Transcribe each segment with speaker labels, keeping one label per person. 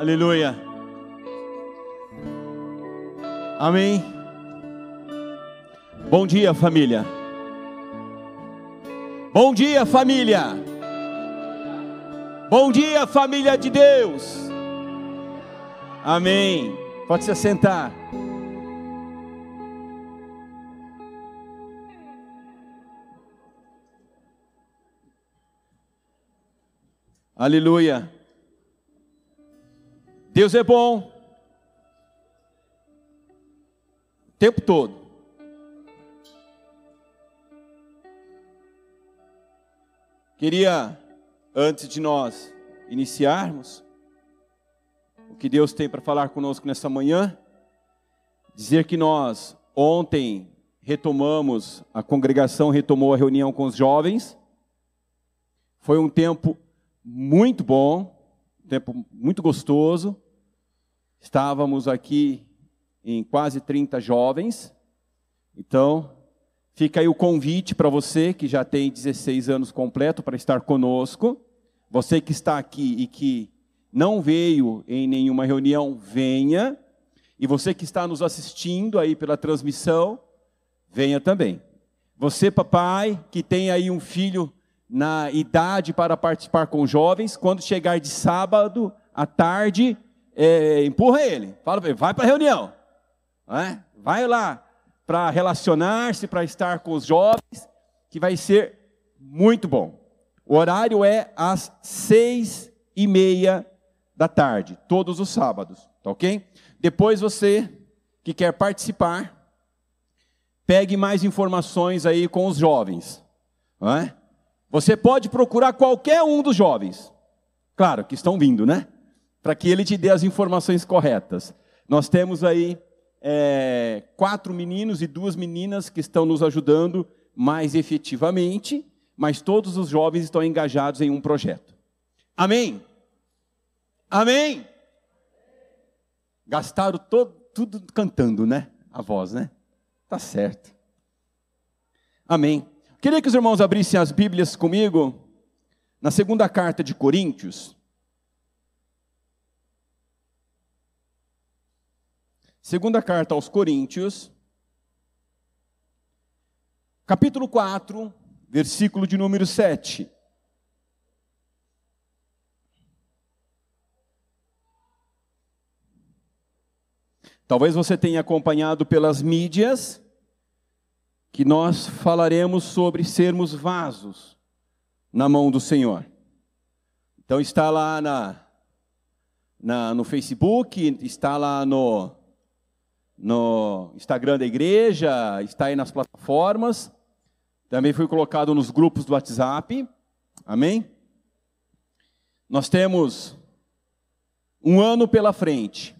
Speaker 1: Aleluia. Amém. Bom dia, família. Bom dia, família. Bom dia, família de Deus. Amém. Pode se assentar. Aleluia. Deus é bom. O tempo todo. Queria, antes de nós iniciarmos, o que Deus tem para falar conosco nessa manhã, dizer que nós ontem retomamos, a congregação retomou a reunião com os jovens. Foi um tempo muito bom, tempo muito gostoso. Estávamos aqui em quase 30 jovens. Então, fica aí o convite para você que já tem 16 anos completo para estar conosco. Você que está aqui e que não veio em nenhuma reunião, venha. E você que está nos assistindo aí pela transmissão, venha também. Você, papai, que tem aí um filho na idade para participar com jovens, quando chegar de sábado à tarde, é, empurra ele, fala para ele, vai para a reunião, é? vai lá para relacionar-se, para estar com os jovens, que vai ser muito bom. O horário é às seis e meia da tarde, todos os sábados, tá ok? Depois você que quer participar, pegue mais informações aí com os jovens, não é? Você pode procurar qualquer um dos jovens, claro, que estão vindo, né? Para que ele te dê as informações corretas. Nós temos aí é, quatro meninos e duas meninas que estão nos ajudando mais efetivamente, mas todos os jovens estão engajados em um projeto. Amém? Amém? Gastaram todo, tudo cantando, né? A voz, né? Tá certo. Amém. Queria que os irmãos abrissem as Bíblias comigo na segunda carta de Coríntios. Segunda carta aos Coríntios, capítulo 4, versículo de número 7. Talvez você tenha acompanhado pelas mídias que nós falaremos sobre sermos vasos na mão do Senhor. Então está lá na, na, no Facebook, está lá no, no Instagram da igreja, está aí nas plataformas, também foi colocado nos grupos do WhatsApp, amém? Nós temos um ano pela frente.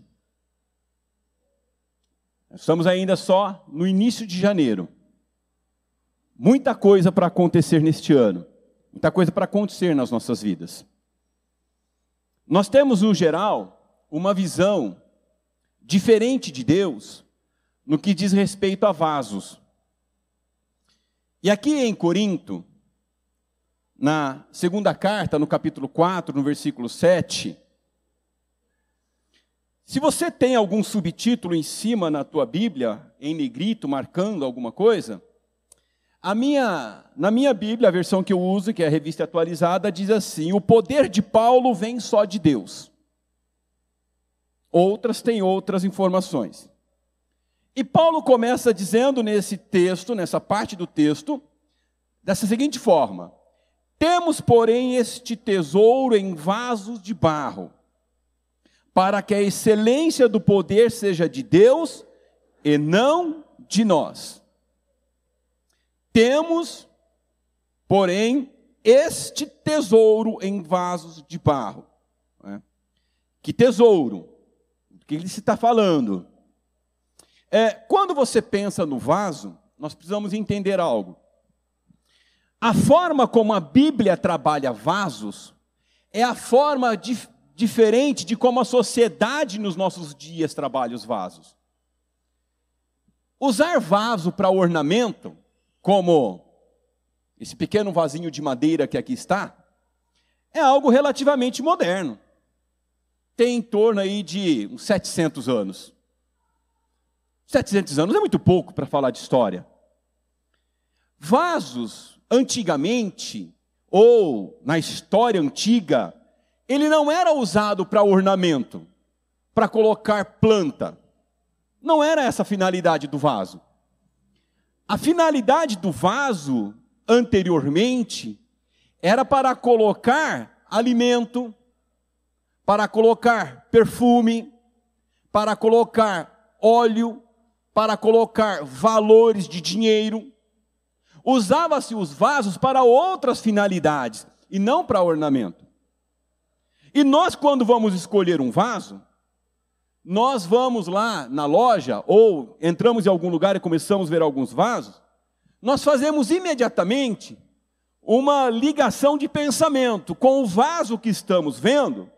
Speaker 1: Estamos ainda só no início de janeiro. Muita coisa para acontecer neste ano, muita coisa para acontecer nas nossas vidas. Nós temos, no geral, uma visão diferente de Deus no que diz respeito a vasos. E aqui em Corinto, na segunda carta, no capítulo 4, no versículo 7, se você tem algum subtítulo em cima na tua Bíblia, em negrito, marcando alguma coisa, a minha, na minha Bíblia, a versão que eu uso, que é a revista atualizada, diz assim: o poder de Paulo vem só de Deus. Outras têm outras informações. E Paulo começa dizendo nesse texto, nessa parte do texto, dessa seguinte forma: Temos, porém, este tesouro em vasos de barro, para que a excelência do poder seja de Deus e não de nós. Temos, porém, este tesouro em vasos de barro. Né? Que tesouro? O que ele se está falando? É, quando você pensa no vaso, nós precisamos entender algo. A forma como a Bíblia trabalha vasos é a forma dif diferente de como a sociedade nos nossos dias trabalha os vasos. Usar vaso para ornamento como esse pequeno vasinho de madeira que aqui está, é algo relativamente moderno. tem em torno aí de uns 700 anos. 700 anos é muito pouco para falar de história. Vasos, antigamente, ou na história antiga, ele não era usado para ornamento, para colocar planta. Não era essa a finalidade do vaso. A finalidade do vaso, anteriormente, era para colocar alimento, para colocar perfume, para colocar óleo, para colocar valores de dinheiro. Usava-se os vasos para outras finalidades e não para ornamento. E nós, quando vamos escolher um vaso, nós vamos lá na loja ou entramos em algum lugar e começamos a ver alguns vasos, nós fazemos imediatamente uma ligação de pensamento com o vaso que estamos vendo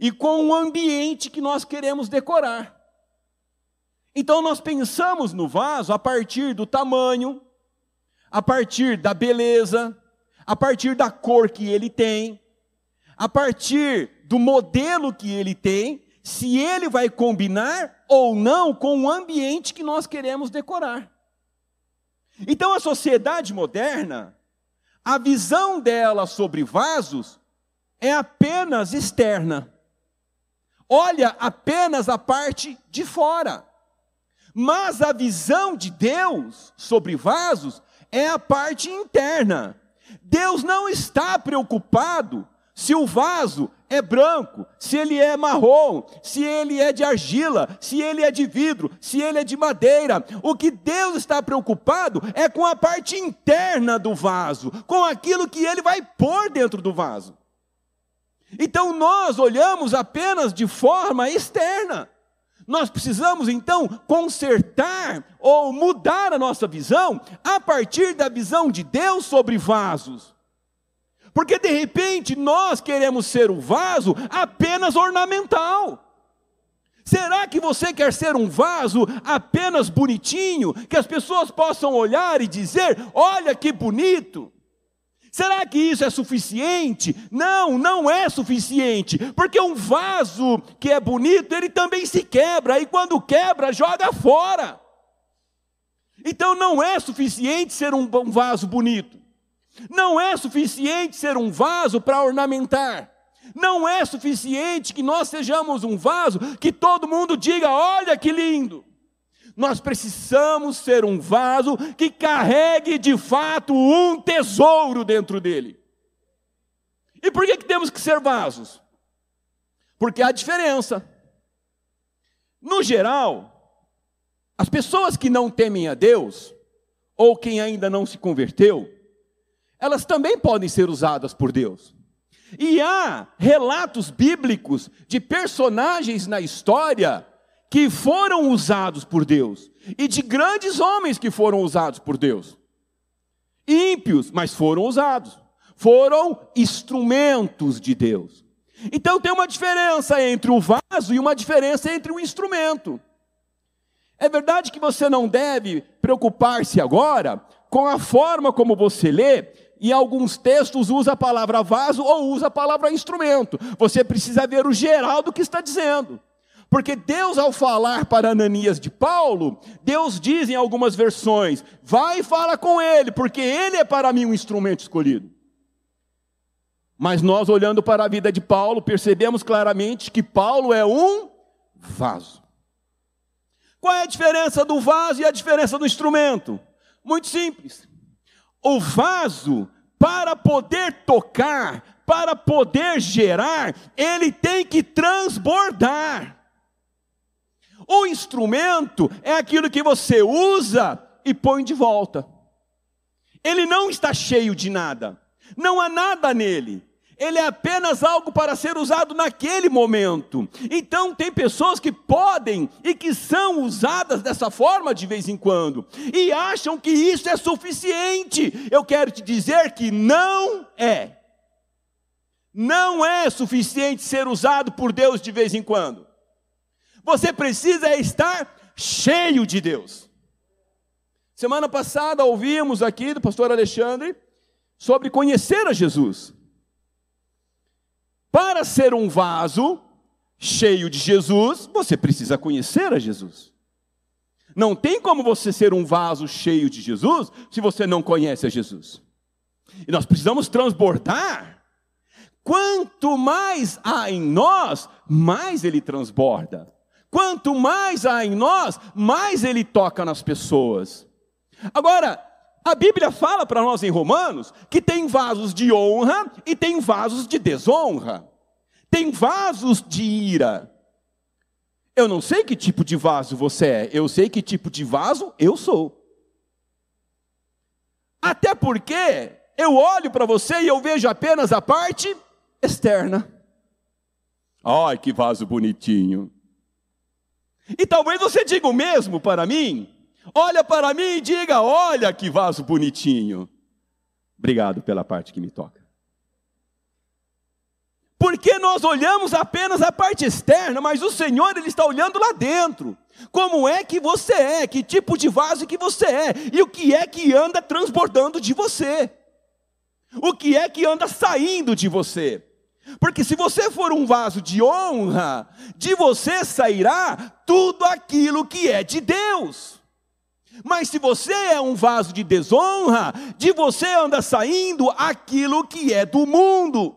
Speaker 1: e com o ambiente que nós queremos decorar. Então nós pensamos no vaso a partir do tamanho, a partir da beleza, a partir da cor que ele tem, a partir do modelo que ele tem, se ele vai combinar ou não com o ambiente que nós queremos decorar. Então a sociedade moderna, a visão dela sobre vasos é apenas externa. Olha apenas a parte de fora. Mas a visão de Deus sobre vasos é a parte interna. Deus não está preocupado se o vaso é branco, se ele é marrom, se ele é de argila, se ele é de vidro, se ele é de madeira. O que Deus está preocupado é com a parte interna do vaso, com aquilo que ele vai pôr dentro do vaso. Então nós olhamos apenas de forma externa. Nós precisamos então consertar ou mudar a nossa visão a partir da visão de Deus sobre vasos. Porque de repente nós queremos ser um vaso apenas ornamental. Será que você quer ser um vaso apenas bonitinho, que as pessoas possam olhar e dizer: olha que bonito? Será que isso é suficiente? Não, não é suficiente, porque um vaso que é bonito, ele também se quebra, e quando quebra, joga fora. Então não é suficiente ser um vaso bonito. Não é suficiente ser um vaso para ornamentar. Não é suficiente que nós sejamos um vaso que todo mundo diga: olha que lindo. Nós precisamos ser um vaso que carregue de fato um tesouro dentro dele. E por que, que temos que ser vasos? Porque há diferença. No geral, as pessoas que não temem a Deus, ou quem ainda não se converteu, elas também podem ser usadas por Deus. E há relatos bíblicos de personagens na história que foram usados por Deus, e de grandes homens que foram usados por Deus. Ímpios, mas foram usados. Foram instrumentos de Deus. Então tem uma diferença entre o vaso e uma diferença entre o instrumento. É verdade que você não deve preocupar-se agora com a forma como você lê em alguns textos usa a palavra vaso ou usa a palavra instrumento. Você precisa ver o geral do que está dizendo. Porque Deus, ao falar para Ananias de Paulo, Deus diz em algumas versões: vai e fala com ele, porque ele é para mim um instrumento escolhido. Mas nós, olhando para a vida de Paulo, percebemos claramente que Paulo é um vaso. Qual é a diferença do vaso e a diferença do instrumento? Muito simples. O vaso, para poder tocar, para poder gerar, ele tem que transbordar. O instrumento é aquilo que você usa e põe de volta. Ele não está cheio de nada, não há nada nele. Ele é apenas algo para ser usado naquele momento. Então, tem pessoas que podem e que são usadas dessa forma de vez em quando, e acham que isso é suficiente. Eu quero te dizer que não é. Não é suficiente ser usado por Deus de vez em quando. Você precisa estar cheio de Deus. Semana passada ouvimos aqui do pastor Alexandre sobre conhecer a Jesus. Para ser um vaso, cheio de Jesus, você precisa conhecer a Jesus. Não tem como você ser um vaso cheio de Jesus se você não conhece a Jesus. E nós precisamos transbordar. Quanto mais há em nós, mais ele transborda. Quanto mais há em nós, mais ele toca nas pessoas. Agora, a Bíblia fala para nós em Romanos que tem vasos de honra e tem vasos de desonra. Tem vasos de ira. Eu não sei que tipo de vaso você é, eu sei que tipo de vaso eu sou. Até porque eu olho para você e eu vejo apenas a parte externa. Ai, que vaso bonitinho. E talvez você diga o mesmo para mim. Olha para mim e diga: Olha que vaso bonitinho. Obrigado pela parte que me toca. Porque nós olhamos apenas a parte externa, mas o Senhor ele está olhando lá dentro. Como é que você é? Que tipo de vaso que você é? E o que é que anda transbordando de você? O que é que anda saindo de você? Porque se você for um vaso de honra, de você sairá tudo aquilo que é de Deus. Mas se você é um vaso de desonra, de você anda saindo aquilo que é do mundo.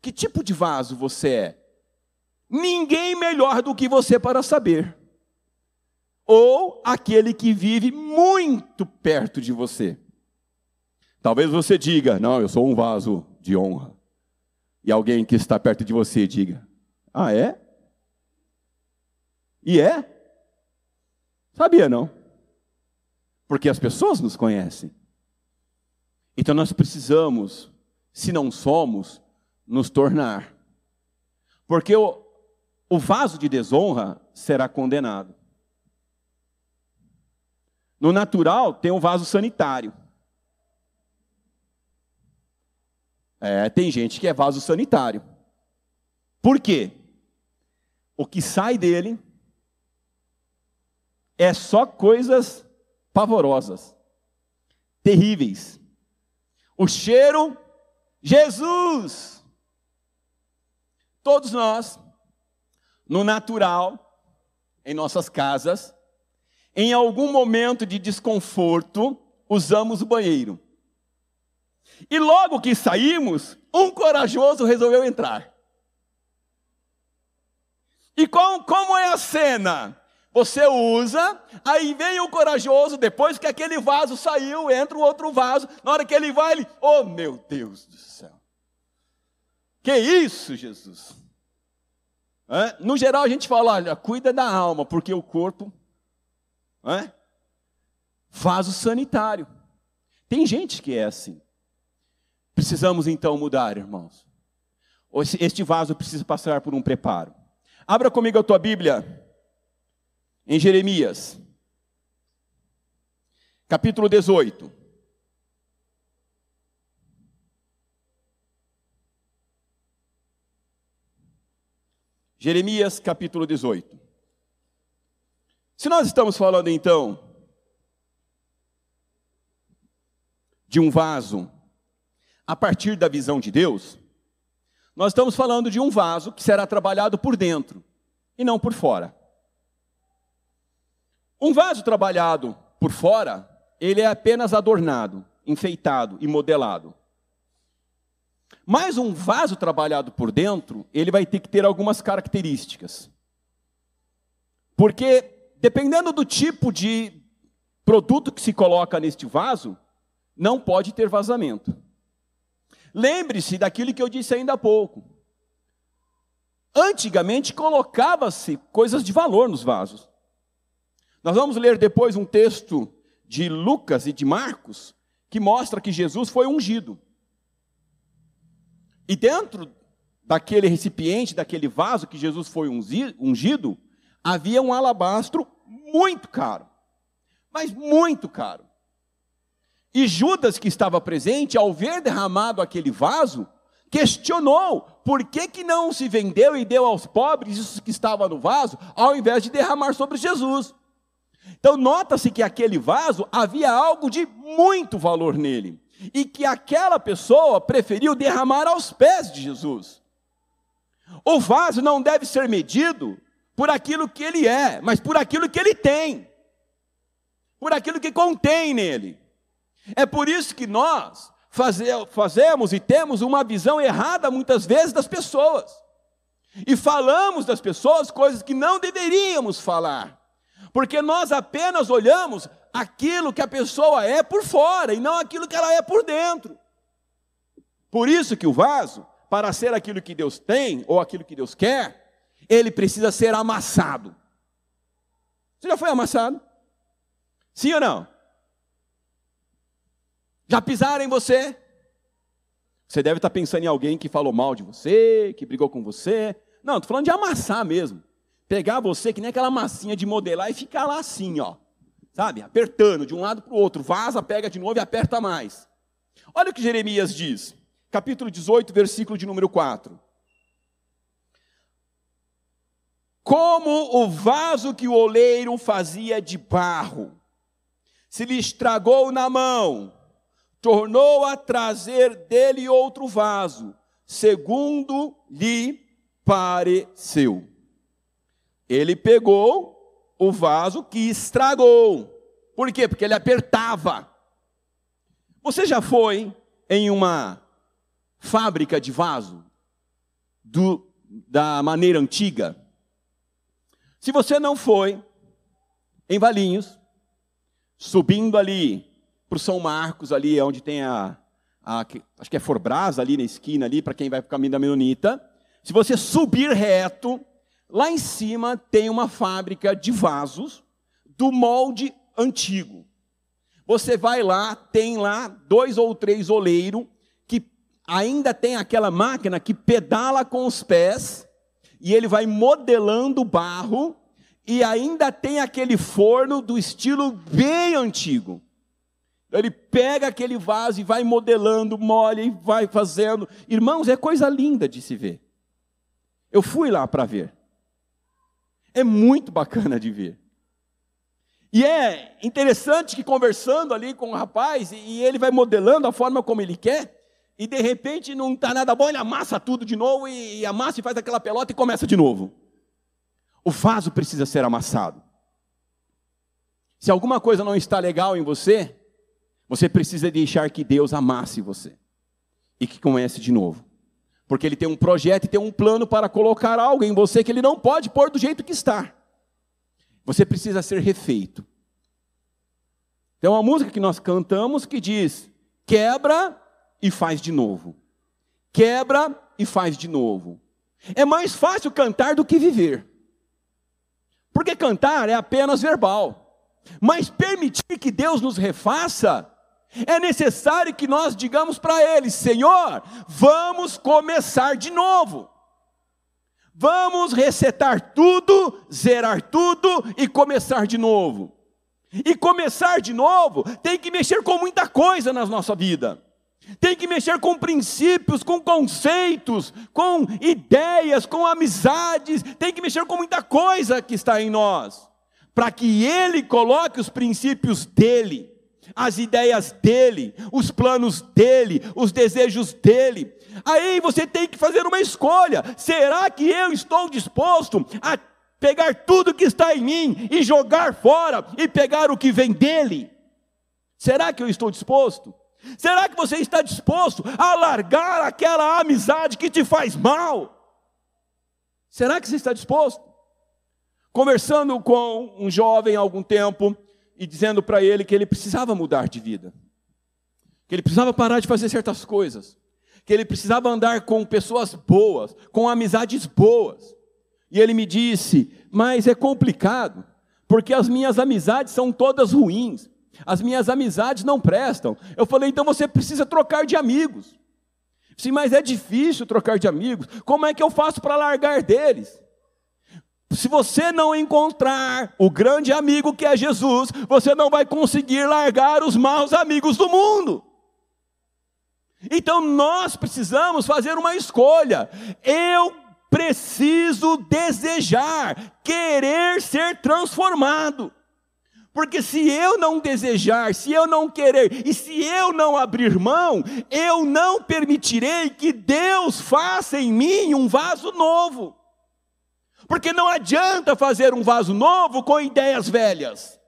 Speaker 1: Que tipo de vaso você é? Ninguém melhor do que você para saber. Ou aquele que vive muito perto de você. Talvez você diga: Não, eu sou um vaso de honra. E alguém que está perto de você diga: Ah, é? E é? Sabia não? Porque as pessoas nos conhecem. Então nós precisamos, se não somos, nos tornar. Porque o, o vaso de desonra será condenado. No natural, tem o vaso sanitário. É, tem gente que é vaso sanitário. Por quê? O que sai dele é só coisas pavorosas, terríveis. O cheiro, Jesus! Todos nós, no natural, em nossas casas, em algum momento de desconforto, usamos o banheiro. E logo que saímos, um corajoso resolveu entrar. E com, como é a cena? Você usa, aí vem o corajoso, depois que aquele vaso saiu, entra um outro vaso. Na hora que ele vai, ele, oh meu Deus do céu. Que isso, Jesus? É? No geral, a gente fala, olha, cuida da alma, porque o corpo é? vaso sanitário. Tem gente que é assim. Precisamos então mudar, irmãos. Este vaso precisa passar por um preparo. Abra comigo a tua Bíblia em Jeremias, capítulo 18. Jeremias capítulo 18. Se nós estamos falando então de um vaso a partir da visão de Deus, nós estamos falando de um vaso que será trabalhado por dentro e não por fora. Um vaso trabalhado por fora, ele é apenas adornado, enfeitado e modelado. Mas um vaso trabalhado por dentro, ele vai ter que ter algumas características. Porque, dependendo do tipo de produto que se coloca neste vaso, não pode ter vazamento. Lembre-se daquilo que eu disse ainda há pouco. Antigamente colocava-se coisas de valor nos vasos. Nós vamos ler depois um texto de Lucas e de Marcos que mostra que Jesus foi ungido. E dentro daquele recipiente, daquele vaso que Jesus foi ungido, havia um alabastro muito caro. Mas muito caro. E Judas, que estava presente, ao ver derramado aquele vaso, questionou por que, que não se vendeu e deu aos pobres isso que estava no vaso, ao invés de derramar sobre Jesus. Então, nota-se que aquele vaso havia algo de muito valor nele e que aquela pessoa preferiu derramar aos pés de Jesus. O vaso não deve ser medido por aquilo que ele é, mas por aquilo que ele tem, por aquilo que contém nele. É por isso que nós fazemos e temos uma visão errada muitas vezes das pessoas. E falamos das pessoas coisas que não deveríamos falar. Porque nós apenas olhamos aquilo que a pessoa é por fora e não aquilo que ela é por dentro. Por isso que o vaso, para ser aquilo que Deus tem ou aquilo que Deus quer, ele precisa ser amassado. Você já foi amassado? Sim ou não? Já pisaram em você? Você deve estar pensando em alguém que falou mal de você, que brigou com você. Não, estou falando de amassar mesmo. Pegar você que nem aquela massinha de modelar e ficar lá assim, ó. Sabe? Apertando de um lado para o outro. Vaza, pega de novo e aperta mais. Olha o que Jeremias diz. Capítulo 18, versículo de número 4. Como o vaso que o oleiro fazia de barro, se lhe estragou na mão, tornou a trazer dele outro vaso, segundo lhe pareceu. Ele pegou o vaso que estragou. Por quê? Porque ele apertava. Você já foi em uma fábrica de vaso do, da maneira antiga? Se você não foi, em Valinhos, subindo ali para o São Marcos, ali onde tem a, a, acho que é Forbras, ali na esquina, ali, para quem vai para o caminho da Menonita. Se você subir reto, lá em cima tem uma fábrica de vasos do molde antigo. Você vai lá, tem lá dois ou três oleiros que ainda tem aquela máquina que pedala com os pés e ele vai modelando o barro e ainda tem aquele forno do estilo bem antigo. Ele pega aquele vaso e vai modelando, molha e vai fazendo. Irmãos, é coisa linda de se ver. Eu fui lá para ver. É muito bacana de ver. E é interessante que conversando ali com o rapaz, e ele vai modelando a forma como ele quer, e de repente não está nada bom, ele amassa tudo de novo, e, amassa e faz aquela pelota e começa de novo. O vaso precisa ser amassado. Se alguma coisa não está legal em você, você precisa deixar que Deus amasse você e que comece de novo. Porque Ele tem um projeto e tem um plano para colocar algo em você que Ele não pode pôr do jeito que está. Você precisa ser refeito. Tem uma música que nós cantamos que diz: quebra e faz de novo. Quebra e faz de novo. É mais fácil cantar do que viver. Porque cantar é apenas verbal. Mas permitir que Deus nos refaça é necessário que nós digamos para Ele: Senhor, vamos começar de novo. Vamos resetar tudo, zerar tudo e começar de novo. E começar de novo tem que mexer com muita coisa na nossa vida. Tem que mexer com princípios, com conceitos, com ideias, com amizades, tem que mexer com muita coisa que está em nós, para que Ele coloque os princípios dele as ideias dele, os planos dele, os desejos dele. Aí você tem que fazer uma escolha: será que eu estou disposto a pegar tudo que está em mim e jogar fora e pegar o que vem dele? Será que eu estou disposto? Será que você está disposto a largar aquela amizade que te faz mal? Será que você está disposto? Conversando com um jovem há algum tempo, e dizendo para ele que ele precisava mudar de vida, que ele precisava parar de fazer certas coisas, que ele precisava andar com pessoas boas, com amizades boas. E ele me disse: Mas é complicado, porque as minhas amizades são todas ruins, as minhas amizades não prestam. Eu falei: Então você precisa trocar de amigos. Sim, mas é difícil trocar de amigos. Como é que eu faço para largar deles? Se você não encontrar o grande amigo que é Jesus, você não vai conseguir largar os maus amigos do mundo. Então nós precisamos fazer uma escolha. Eu preciso desejar, querer ser transformado. Porque se eu não desejar, se eu não querer e se eu não abrir mão, eu não permitirei que Deus faça em mim um vaso novo. Porque não adianta fazer um vaso novo com ideias velhas.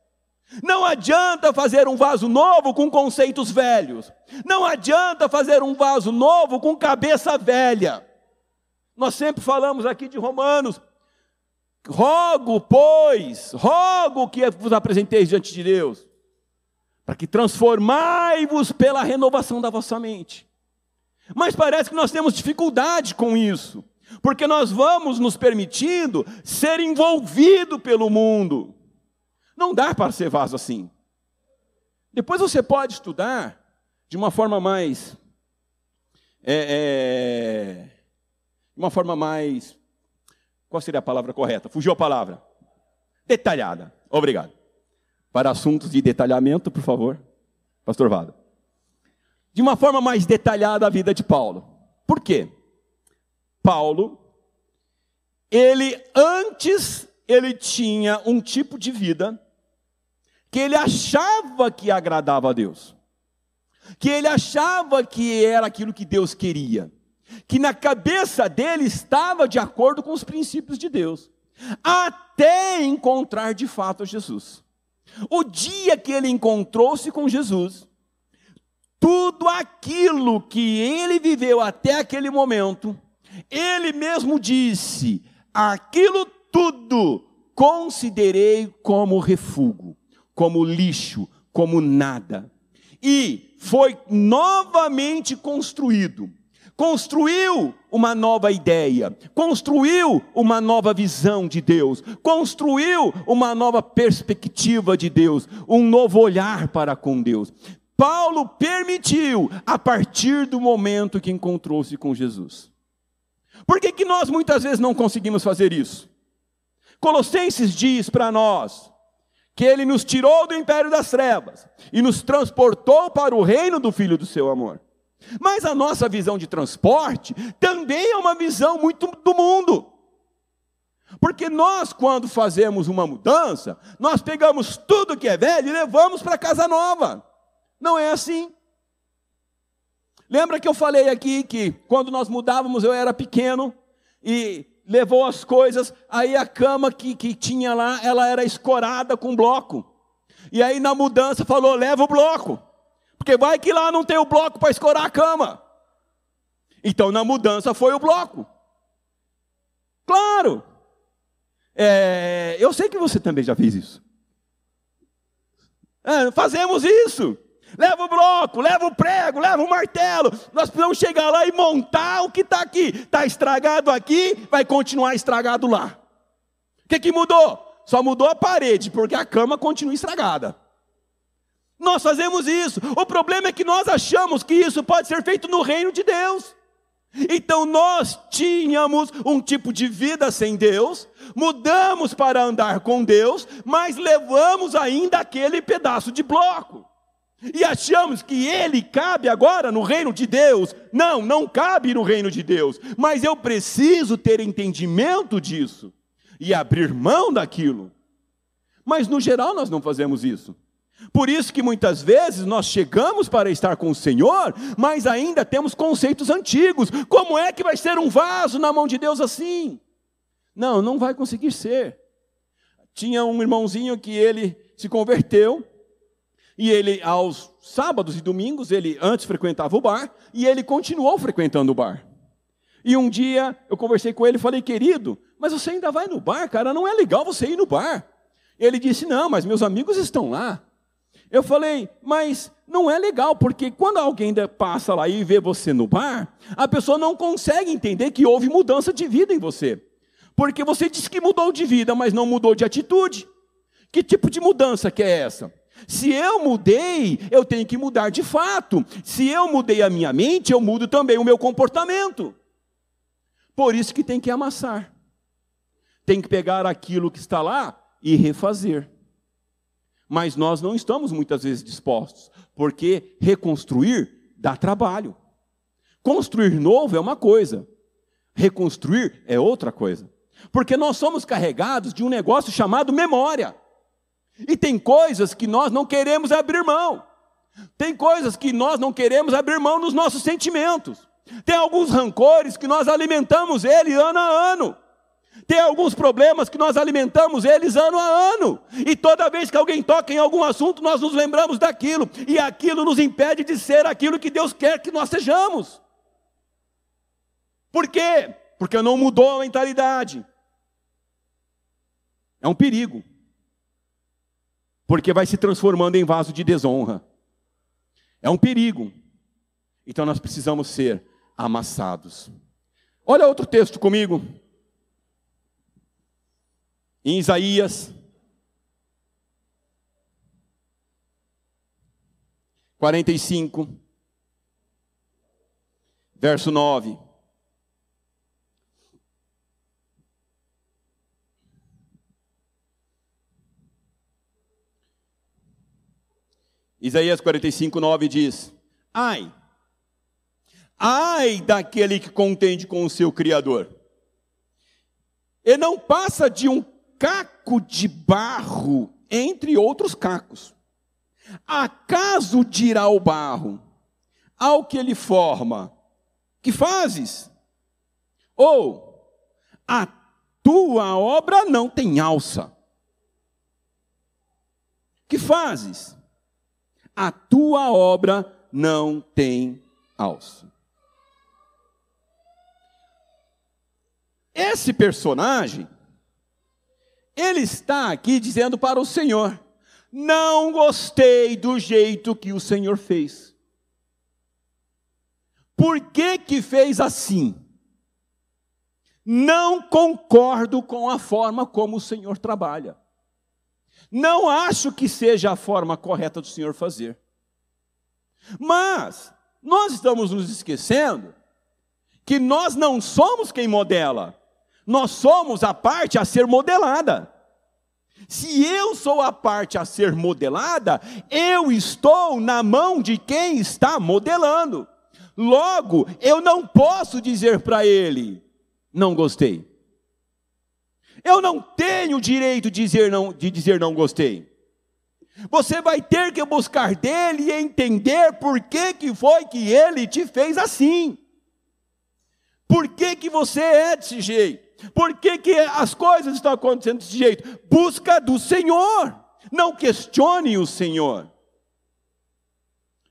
Speaker 1: Não adianta fazer um vaso novo com conceitos velhos. Não adianta fazer um vaso novo com cabeça velha. Nós sempre falamos aqui de Romanos. Rogo, pois, rogo que vos apresenteis diante de Deus, para que transformai-vos pela renovação da vossa mente. Mas parece que nós temos dificuldade com isso, porque nós vamos nos permitindo ser envolvido pelo mundo. Não dá para ser vaso assim. Depois você pode estudar de uma forma mais. É, é, uma forma mais. Qual seria a palavra correta? Fugiu a palavra. Detalhada. Obrigado. Para assuntos de detalhamento, por favor, Pastor Vado. De uma forma mais detalhada a vida de Paulo. Por quê? Paulo, ele antes ele tinha um tipo de vida que ele achava que agradava a Deus, que ele achava que era aquilo que Deus queria, que na cabeça dele estava de acordo com os princípios de Deus, até encontrar de fato Jesus. O dia que ele encontrou-se com Jesus, tudo aquilo que ele viveu até aquele momento, ele mesmo disse: aquilo tudo considerei como refúgio como lixo, como nada. E foi novamente construído. Construiu uma nova ideia, construiu uma nova visão de Deus, construiu uma nova perspectiva de Deus, um novo olhar para com Deus. Paulo permitiu a partir do momento que encontrou-se com Jesus. Por que, que nós muitas vezes não conseguimos fazer isso? Colossenses diz para nós: que ele nos tirou do império das trevas e nos transportou para o reino do Filho do seu amor. Mas a nossa visão de transporte também é uma visão muito do mundo. Porque nós, quando fazemos uma mudança, nós pegamos tudo que é velho e levamos para casa nova. Não é assim. Lembra que eu falei aqui que quando nós mudávamos eu era pequeno e levou as coisas, aí a cama que, que tinha lá, ela era escorada com bloco. E aí na mudança falou: leva o bloco, porque vai que lá não tem o bloco para escorar a cama. Então na mudança foi o bloco. Claro. É, eu sei que você também já fez isso. É, fazemos isso leva o bloco, leva o prego, leva o martelo. Nós precisamos chegar lá e montar o que está aqui. Está estragado aqui, vai continuar estragado lá. O que, que mudou? Só mudou a parede, porque a cama continua estragada. Nós fazemos isso. O problema é que nós achamos que isso pode ser feito no reino de Deus. Então nós tínhamos um tipo de vida sem Deus, mudamos para andar com Deus, mas levamos ainda aquele pedaço de bloco e achamos que ele cabe agora no reino de Deus. Não, não cabe no reino de Deus, mas eu preciso ter entendimento disso e abrir mão daquilo. Mas no geral nós não fazemos isso. Por isso que muitas vezes nós chegamos para estar com o Senhor, mas ainda temos conceitos antigos. Como é que vai ser um vaso na mão de Deus assim? Não, não vai conseguir ser. Tinha um irmãozinho que ele se converteu, e ele, aos sábados e domingos, ele antes frequentava o bar e ele continuou frequentando o bar. E um dia eu conversei com ele e falei, querido, mas você ainda vai no bar, cara? Não é legal você ir no bar. Ele disse, não, mas meus amigos estão lá. Eu falei, mas não é legal, porque quando alguém passa lá e vê você no bar, a pessoa não consegue entender que houve mudança de vida em você. Porque você disse que mudou de vida, mas não mudou de atitude. Que tipo de mudança que é essa? Se eu mudei, eu tenho que mudar de fato. Se eu mudei a minha mente, eu mudo também o meu comportamento. Por isso que tem que amassar. Tem que pegar aquilo que está lá e refazer. Mas nós não estamos muitas vezes dispostos, porque reconstruir dá trabalho. Construir novo é uma coisa, reconstruir é outra coisa. Porque nós somos carregados de um negócio chamado memória. E tem coisas que nós não queremos abrir mão. Tem coisas que nós não queremos abrir mão nos nossos sentimentos. Tem alguns rancores que nós alimentamos ele ano a ano. Tem alguns problemas que nós alimentamos eles ano a ano. E toda vez que alguém toca em algum assunto, nós nos lembramos daquilo. E aquilo nos impede de ser aquilo que Deus quer que nós sejamos. Por quê? Porque não mudou a mentalidade. É um perigo. Porque vai se transformando em vaso de desonra. É um perigo. Então nós precisamos ser amassados. Olha outro texto comigo. Em Isaías 45, verso 9. Isaías 45, 9 diz: Ai, ai daquele que contende com o seu Criador, e não passa de um caco de barro entre outros cacos. Acaso dirá o barro ao que ele forma: Que fazes? Ou a tua obra não tem alça. Que fazes? A tua obra não tem alça. Esse personagem, ele está aqui dizendo para o Senhor: não gostei do jeito que o Senhor fez. Por que que fez assim? Não concordo com a forma como o Senhor trabalha. Não acho que seja a forma correta do Senhor fazer. Mas nós estamos nos esquecendo que nós não somos quem modela, nós somos a parte a ser modelada. Se eu sou a parte a ser modelada, eu estou na mão de quem está modelando. Logo, eu não posso dizer para ele: não gostei. Eu não tenho o direito de dizer não, de dizer não gostei. Você vai ter que buscar dele e entender por que, que foi que ele te fez assim. Por que, que você é desse jeito? Por que, que as coisas estão acontecendo desse jeito? Busca do Senhor. Não questione o Senhor.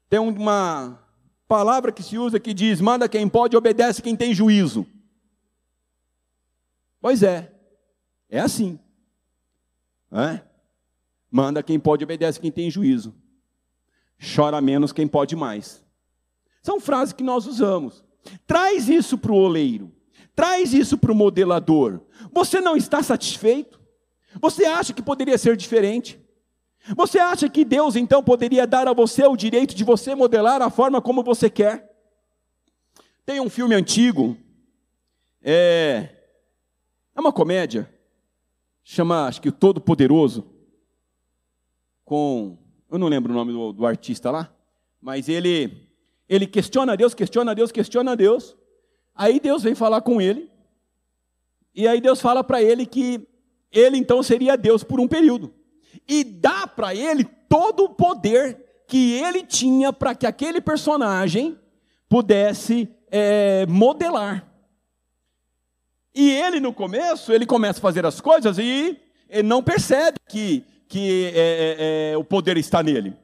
Speaker 1: Tem uma palavra que se usa que diz: manda quem pode, obedece quem tem juízo. Pois é. É assim. É? Manda quem pode, obedece quem tem juízo. Chora menos quem pode mais. São frases que nós usamos. Traz isso para o oleiro. Traz isso para o modelador. Você não está satisfeito? Você acha que poderia ser diferente? Você acha que Deus então poderia dar a você o direito de você modelar a forma como você quer? Tem um filme antigo, é, é uma comédia, chama, acho que o Todo Poderoso, com, eu não lembro o nome do, do artista lá, mas ele, ele questiona Deus, questiona Deus, questiona Deus. Aí Deus vem falar com ele, e aí Deus fala para ele que ele então seria Deus por um período, e dá para ele todo o poder que ele tinha para que aquele personagem pudesse é, modelar. E ele, no começo, ele começa a fazer as coisas e ele não percebe que, que é, é, é, o poder está nele.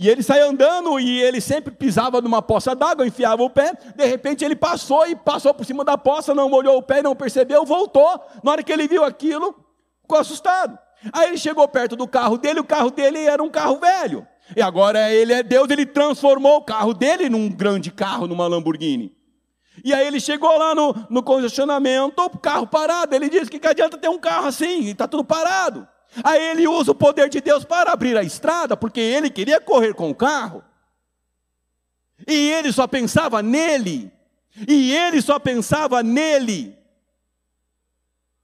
Speaker 1: E ele sai andando e ele sempre pisava numa poça d'água, enfiava o pé. De repente ele passou e passou por cima da poça, não molhou o pé, não percebeu, voltou. Na hora que ele viu aquilo, ficou assustado. Aí ele chegou perto do carro dele, o carro dele era um carro velho. E agora ele é Deus, ele transformou o carro dele num grande carro, numa Lamborghini. E aí ele chegou lá no, no congestionamento, o carro parado. Ele disse que, que adianta ter um carro assim, está tudo parado. Aí ele usa o poder de Deus para abrir a estrada, porque ele queria correr com o carro. E ele só pensava nele. E ele só pensava nele.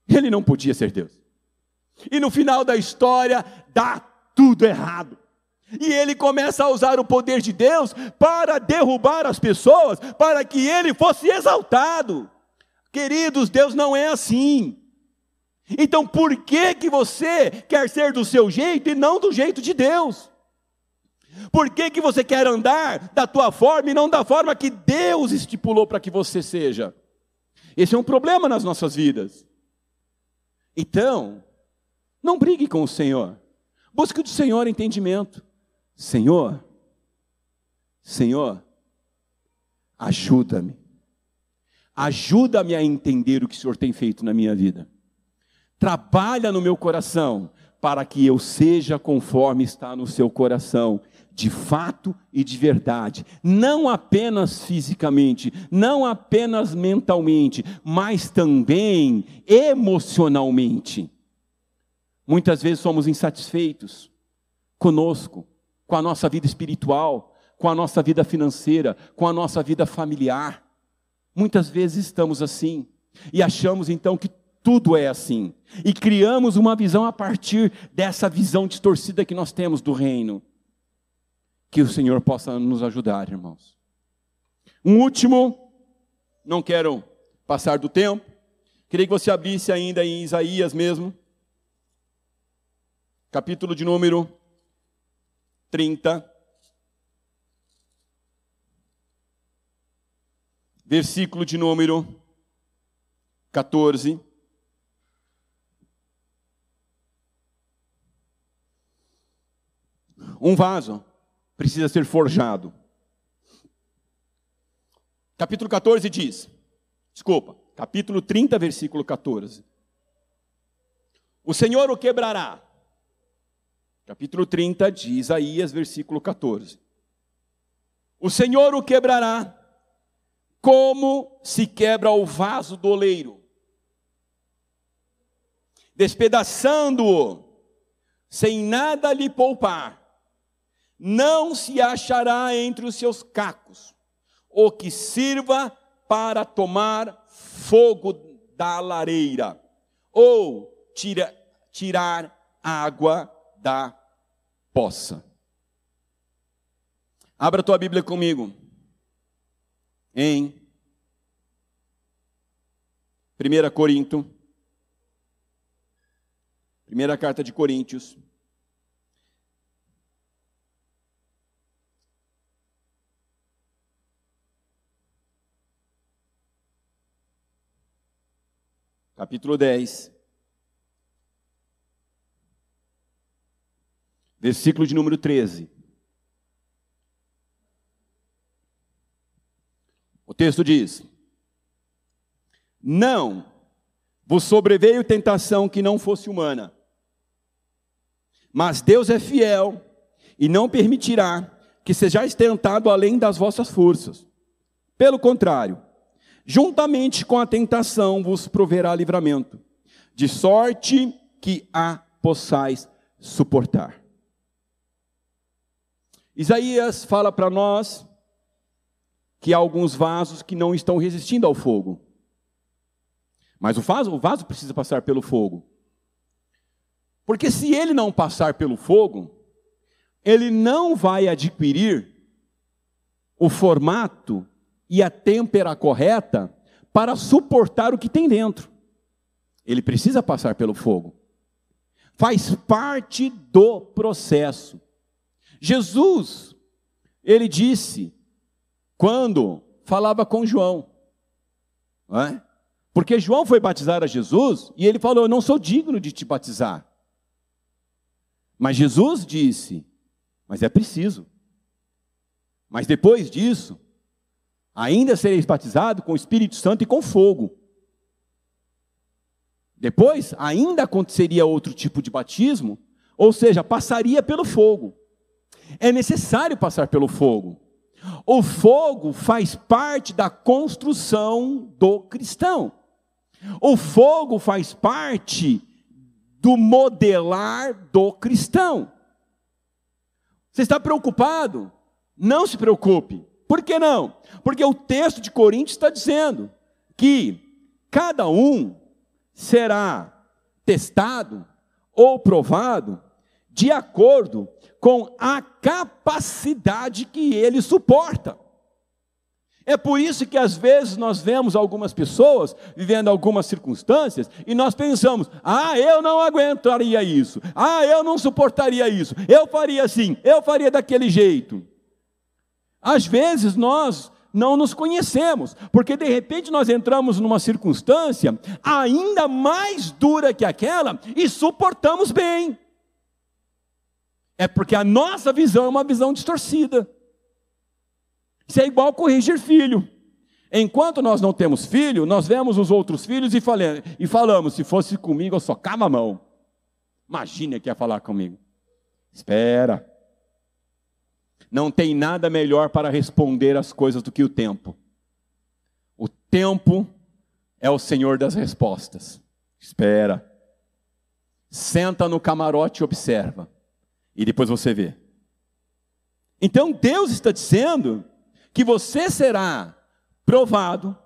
Speaker 1: Ele não podia ser Deus. E no final da história, dá tudo errado. E ele começa a usar o poder de Deus para derrubar as pessoas, para que ele fosse exaltado. Queridos, Deus não é assim. Então por que que você quer ser do seu jeito e não do jeito de Deus? Por que, que você quer andar da tua forma e não da forma que Deus estipulou para que você seja? Esse é um problema nas nossas vidas. Então, não brigue com o Senhor. Busque do Senhor entendimento. Senhor, Senhor, ajuda-me. Ajuda-me a entender o que o Senhor tem feito na minha vida. Trabalha no meu coração para que eu seja conforme está no seu coração de fato e de verdade, não apenas fisicamente, não apenas mentalmente, mas também emocionalmente. Muitas vezes somos insatisfeitos conosco, com a nossa vida espiritual, com a nossa vida financeira, com a nossa vida familiar. Muitas vezes estamos assim e achamos então que tudo é assim e criamos uma visão a partir dessa visão distorcida que nós temos do reino. Que o Senhor possa nos ajudar, irmãos. Um último, não quero passar do tempo, queria que você abrisse ainda em Isaías mesmo, capítulo de número 30, versículo de número 14. Um vaso precisa ser forjado. Capítulo 14 diz, desculpa, capítulo 30, versículo 14. O Senhor o quebrará. Capítulo 30 de Isaías, versículo 14. O Senhor o quebrará, como se quebra o vaso do oleiro, despedaçando-o, sem nada lhe poupar não se achará entre os seus cacos o que sirva para tomar fogo da lareira, ou tira, tirar água da poça. Abra tua Bíblia comigo. Em 1 Corinto, primeira carta de Coríntios, capítulo 10, versículo de número 13. O texto diz: Não vos sobreveio tentação que não fosse humana, mas Deus é fiel e não permitirá que sejais tentado além das vossas forças. Pelo contrário, juntamente com a tentação vos proverá livramento, de sorte que a possais suportar. Isaías fala para nós que há alguns vasos que não estão resistindo ao fogo. Mas o vaso, o vaso precisa passar pelo fogo. Porque se ele não passar pelo fogo, ele não vai adquirir o formato e a têmpera correta para suportar o que tem dentro. Ele precisa passar pelo fogo. Faz parte do processo. Jesus, ele disse, quando falava com João, é? porque João foi batizar a Jesus e ele falou: Eu não sou digno de te batizar. Mas Jesus disse: Mas é preciso. Mas depois disso, ainda sereis batizado com o Espírito Santo e com fogo. Depois, ainda aconteceria outro tipo de batismo, ou seja, passaria pelo fogo. É necessário passar pelo fogo. O fogo faz parte da construção do cristão. O fogo faz parte do modelar do cristão. Você está preocupado? Não se preocupe. Por que não? Porque o texto de Coríntios está dizendo que cada um será testado ou provado de acordo com a capacidade que ele suporta. É por isso que às vezes nós vemos algumas pessoas vivendo algumas circunstâncias e nós pensamos: ah, eu não aguentaria isso, ah, eu não suportaria isso, eu faria assim, eu faria daquele jeito. Às vezes nós não nos conhecemos, porque de repente nós entramos numa circunstância ainda mais dura que aquela e suportamos bem. É porque a nossa visão é uma visão distorcida. Isso é igual corrigir filho. Enquanto nós não temos filho, nós vemos os outros filhos e, falamos, e falamos: se fosse comigo, eu socava a mão. Imagine que ia falar comigo. Espera. Não tem nada melhor para responder as coisas do que o tempo. O tempo é o Senhor das respostas. Espera. Senta no camarote e observa. E depois você vê. Então Deus está dizendo que você será provado,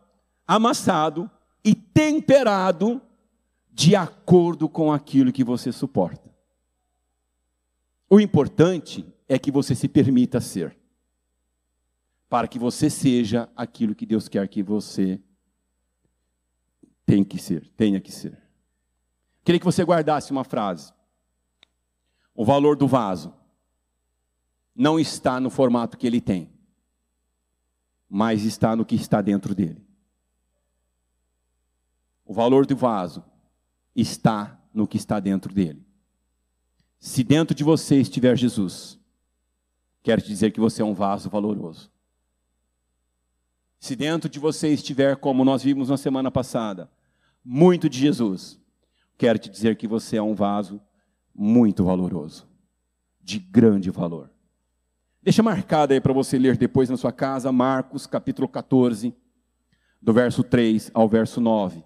Speaker 1: amassado e temperado de acordo com aquilo que você suporta. O importante é que você se permita ser, para que você seja aquilo que Deus quer que você tem que ser, tenha que ser. Queria que você guardasse uma frase. O valor do vaso não está no formato que ele tem mas está no que está dentro dele. O valor do vaso está no que está dentro dele. Se dentro de você estiver Jesus, quero te dizer que você é um vaso valoroso. Se dentro de você estiver, como nós vimos na semana passada, muito de Jesus, quero te dizer que você é um vaso muito valoroso, de grande valor. Deixa marcado aí para você ler depois na sua casa, Marcos capítulo 14, do verso 3 ao verso 9.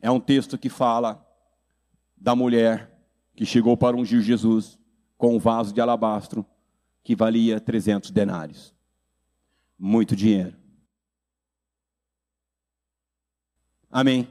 Speaker 1: É um texto que fala da mulher que chegou para ungir Jesus com um vaso de alabastro que valia 300 denários. Muito dinheiro. Amém.